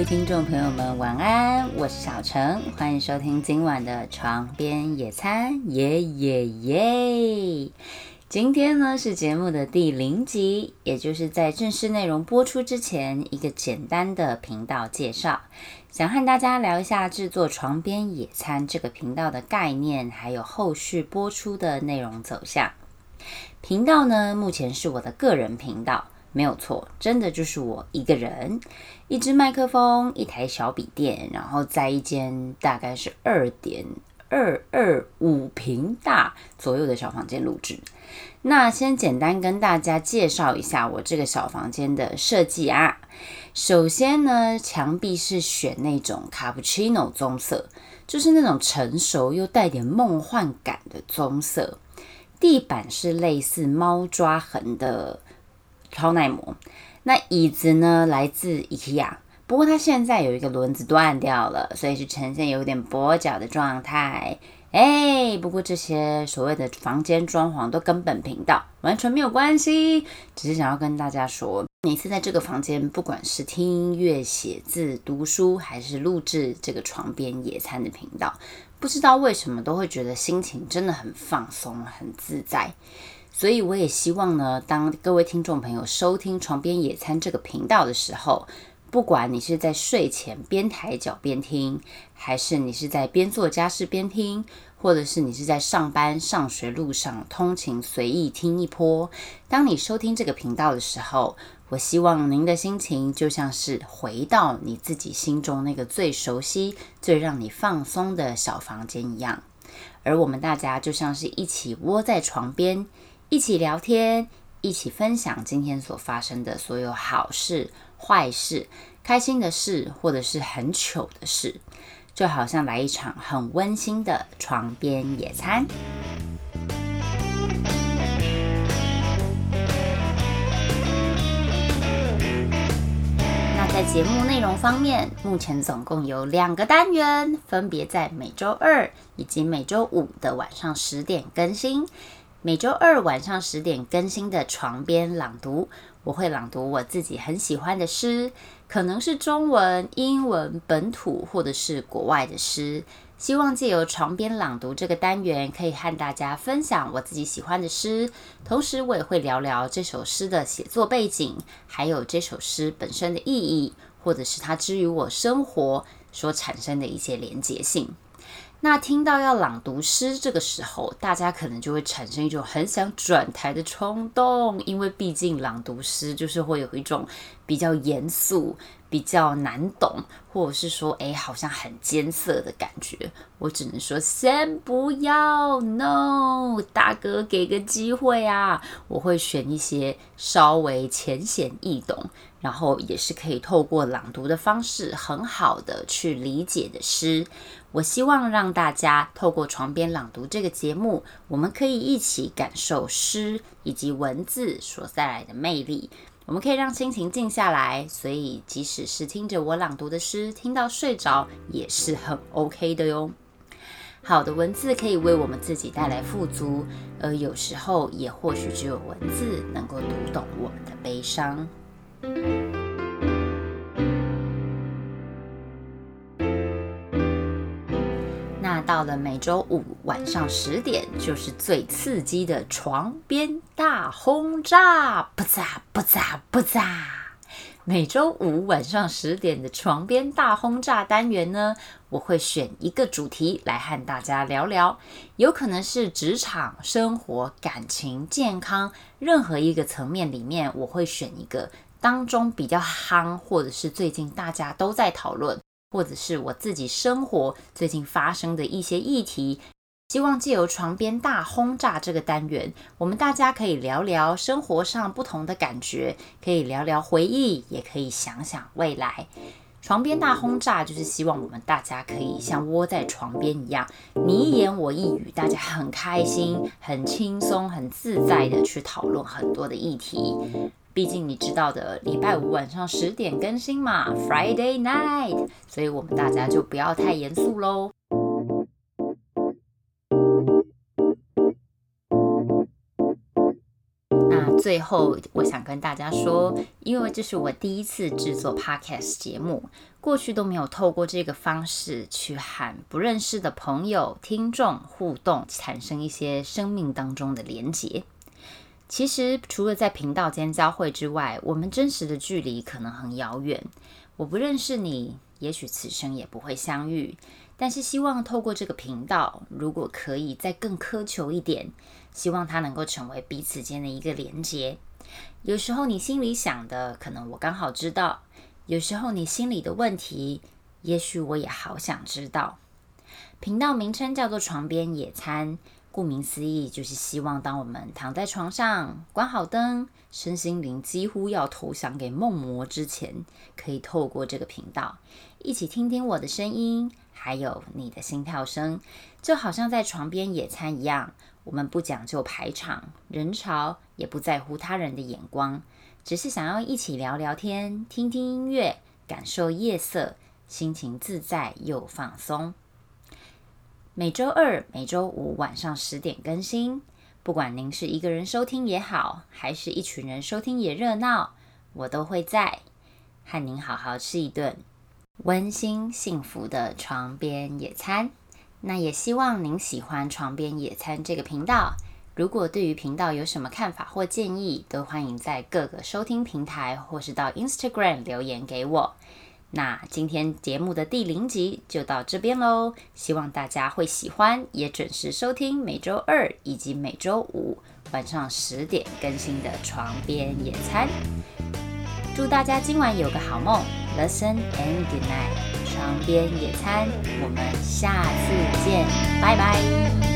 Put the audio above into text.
位听众朋友们，晚安！我是小陈，欢迎收听今晚的床边野餐，耶耶耶！今天呢是节目的第零集，也就是在正式内容播出之前，一个简单的频道介绍，想和大家聊一下制作床边野餐这个频道的概念，还有后续播出的内容走向。频道呢，目前是我的个人频道。没有错，真的就是我一个人，一支麦克风，一台小笔电，然后在一间大概是二点二二五平大左右的小房间录制。那先简单跟大家介绍一下我这个小房间的设计啊。首先呢，墙壁是选那种卡布奇诺棕色，就是那种成熟又带点梦幻感的棕色。地板是类似猫抓痕的。超耐磨。那椅子呢？来自 IKEA，不过它现在有一个轮子断掉了，所以是呈现有点跛脚的状态。哎，不过这些所谓的房间装潢都跟本频道完全没有关系，只是想要跟大家说，每次在这个房间，不管是听音乐、写字、读书，还是录制这个床边野餐的频道，不知道为什么都会觉得心情真的很放松、很自在。所以我也希望呢，当各位听众朋友收听《床边野餐》这个频道的时候，不管你是在睡前边抬脚边听，还是你是在边做家事边听，或者是你是在上班上学路上通勤随意听一波，当你收听这个频道的时候，我希望您的心情就像是回到你自己心中那个最熟悉、最让你放松的小房间一样，而我们大家就像是一起窝在床边。一起聊天，一起分享今天所发生的所有好事、坏事、开心的事，或者是很糗的事，就好像来一场很温馨的床边野餐。那在节目内容方面，目前总共有两个单元，分别在每周二以及每周五的晚上十点更新。每周二晚上十点更新的床边朗读，我会朗读我自己很喜欢的诗，可能是中文、英文、本土或者是国外的诗。希望借由床边朗读这个单元，可以和大家分享我自己喜欢的诗，同时我也会聊聊这首诗的写作背景，还有这首诗本身的意义，或者是它之于我生活所产生的一些连结性。那听到要朗读诗这个时候，大家可能就会产生一种很想转台的冲动，因为毕竟朗读诗就是会有一种比较严肃、比较难懂，或者是说，哎，好像很艰涩的感觉。我只能说，先不要，no，大哥给个机会啊！我会选一些稍微浅显易懂，然后也是可以透过朗读的方式很好的去理解的诗。我希望让大家透过床边朗读这个节目，我们可以一起感受诗以及文字所带来的魅力。我们可以让心情静下来，所以即使是听着我朗读的诗，听到睡着也是很 OK 的哟。好的文字可以为我们自己带来富足，而有时候也或许只有文字能够读懂我们的悲伤。到了每周五晚上十点，就是最刺激的床边大轰炸，不炸不炸不炸！每周五晚上十点的床边大轰炸单元呢，我会选一个主题来和大家聊聊，有可能是职场、生活、感情、健康，任何一个层面里面，我会选一个当中比较夯，或者是最近大家都在讨论。或者是我自己生活最近发生的一些议题，希望借由床边大轰炸这个单元，我们大家可以聊聊生活上不同的感觉，可以聊聊回忆，也可以想想未来。床边大轰炸就是希望我们大家可以像窝在床边一样，你一言我一语，大家很开心、很轻松、很自在的去讨论很多的议题。毕竟你知道的，礼拜五晚上十点更新嘛，Friday night，所以我们大家就不要太严肃喽。那最后，我想跟大家说，因为这是我第一次制作 podcast 节目，过去都没有透过这个方式去和不认识的朋友、听众互动，产生一些生命当中的连结。其实，除了在频道间交汇之外，我们真实的距离可能很遥远。我不认识你，也许此生也不会相遇。但是，希望透过这个频道，如果可以再更苛求一点。希望它能够成为彼此间的一个连接。有时候你心里想的，可能我刚好知道；有时候你心里的问题，也许我也好想知道。频道名称叫做“床边野餐”，顾名思义，就是希望当我们躺在床上，关好灯，身心灵几乎要投降给梦魔之前，可以透过这个频道，一起听听我的声音，还有你的心跳声，就好像在床边野餐一样。我们不讲究排场、人潮，也不在乎他人的眼光，只是想要一起聊聊天、听听音乐、感受夜色，心情自在又放松。每周二、每周五晚上十点更新。不管您是一个人收听也好，还是一群人收听也热闹，我都会在和您好好吃一顿温馨幸福的床边野餐。那也希望您喜欢《床边野餐》这个频道。如果对于频道有什么看法或建议，都欢迎在各个收听平台或是到 Instagram 留言给我。那今天节目的第零集就到这边喽，希望大家会喜欢，也准时收听每周二以及每周五晚上十点更新的《床边野餐》。祝大家今晚有个好梦，Listen and good night。床边野餐，我们下次见，拜拜。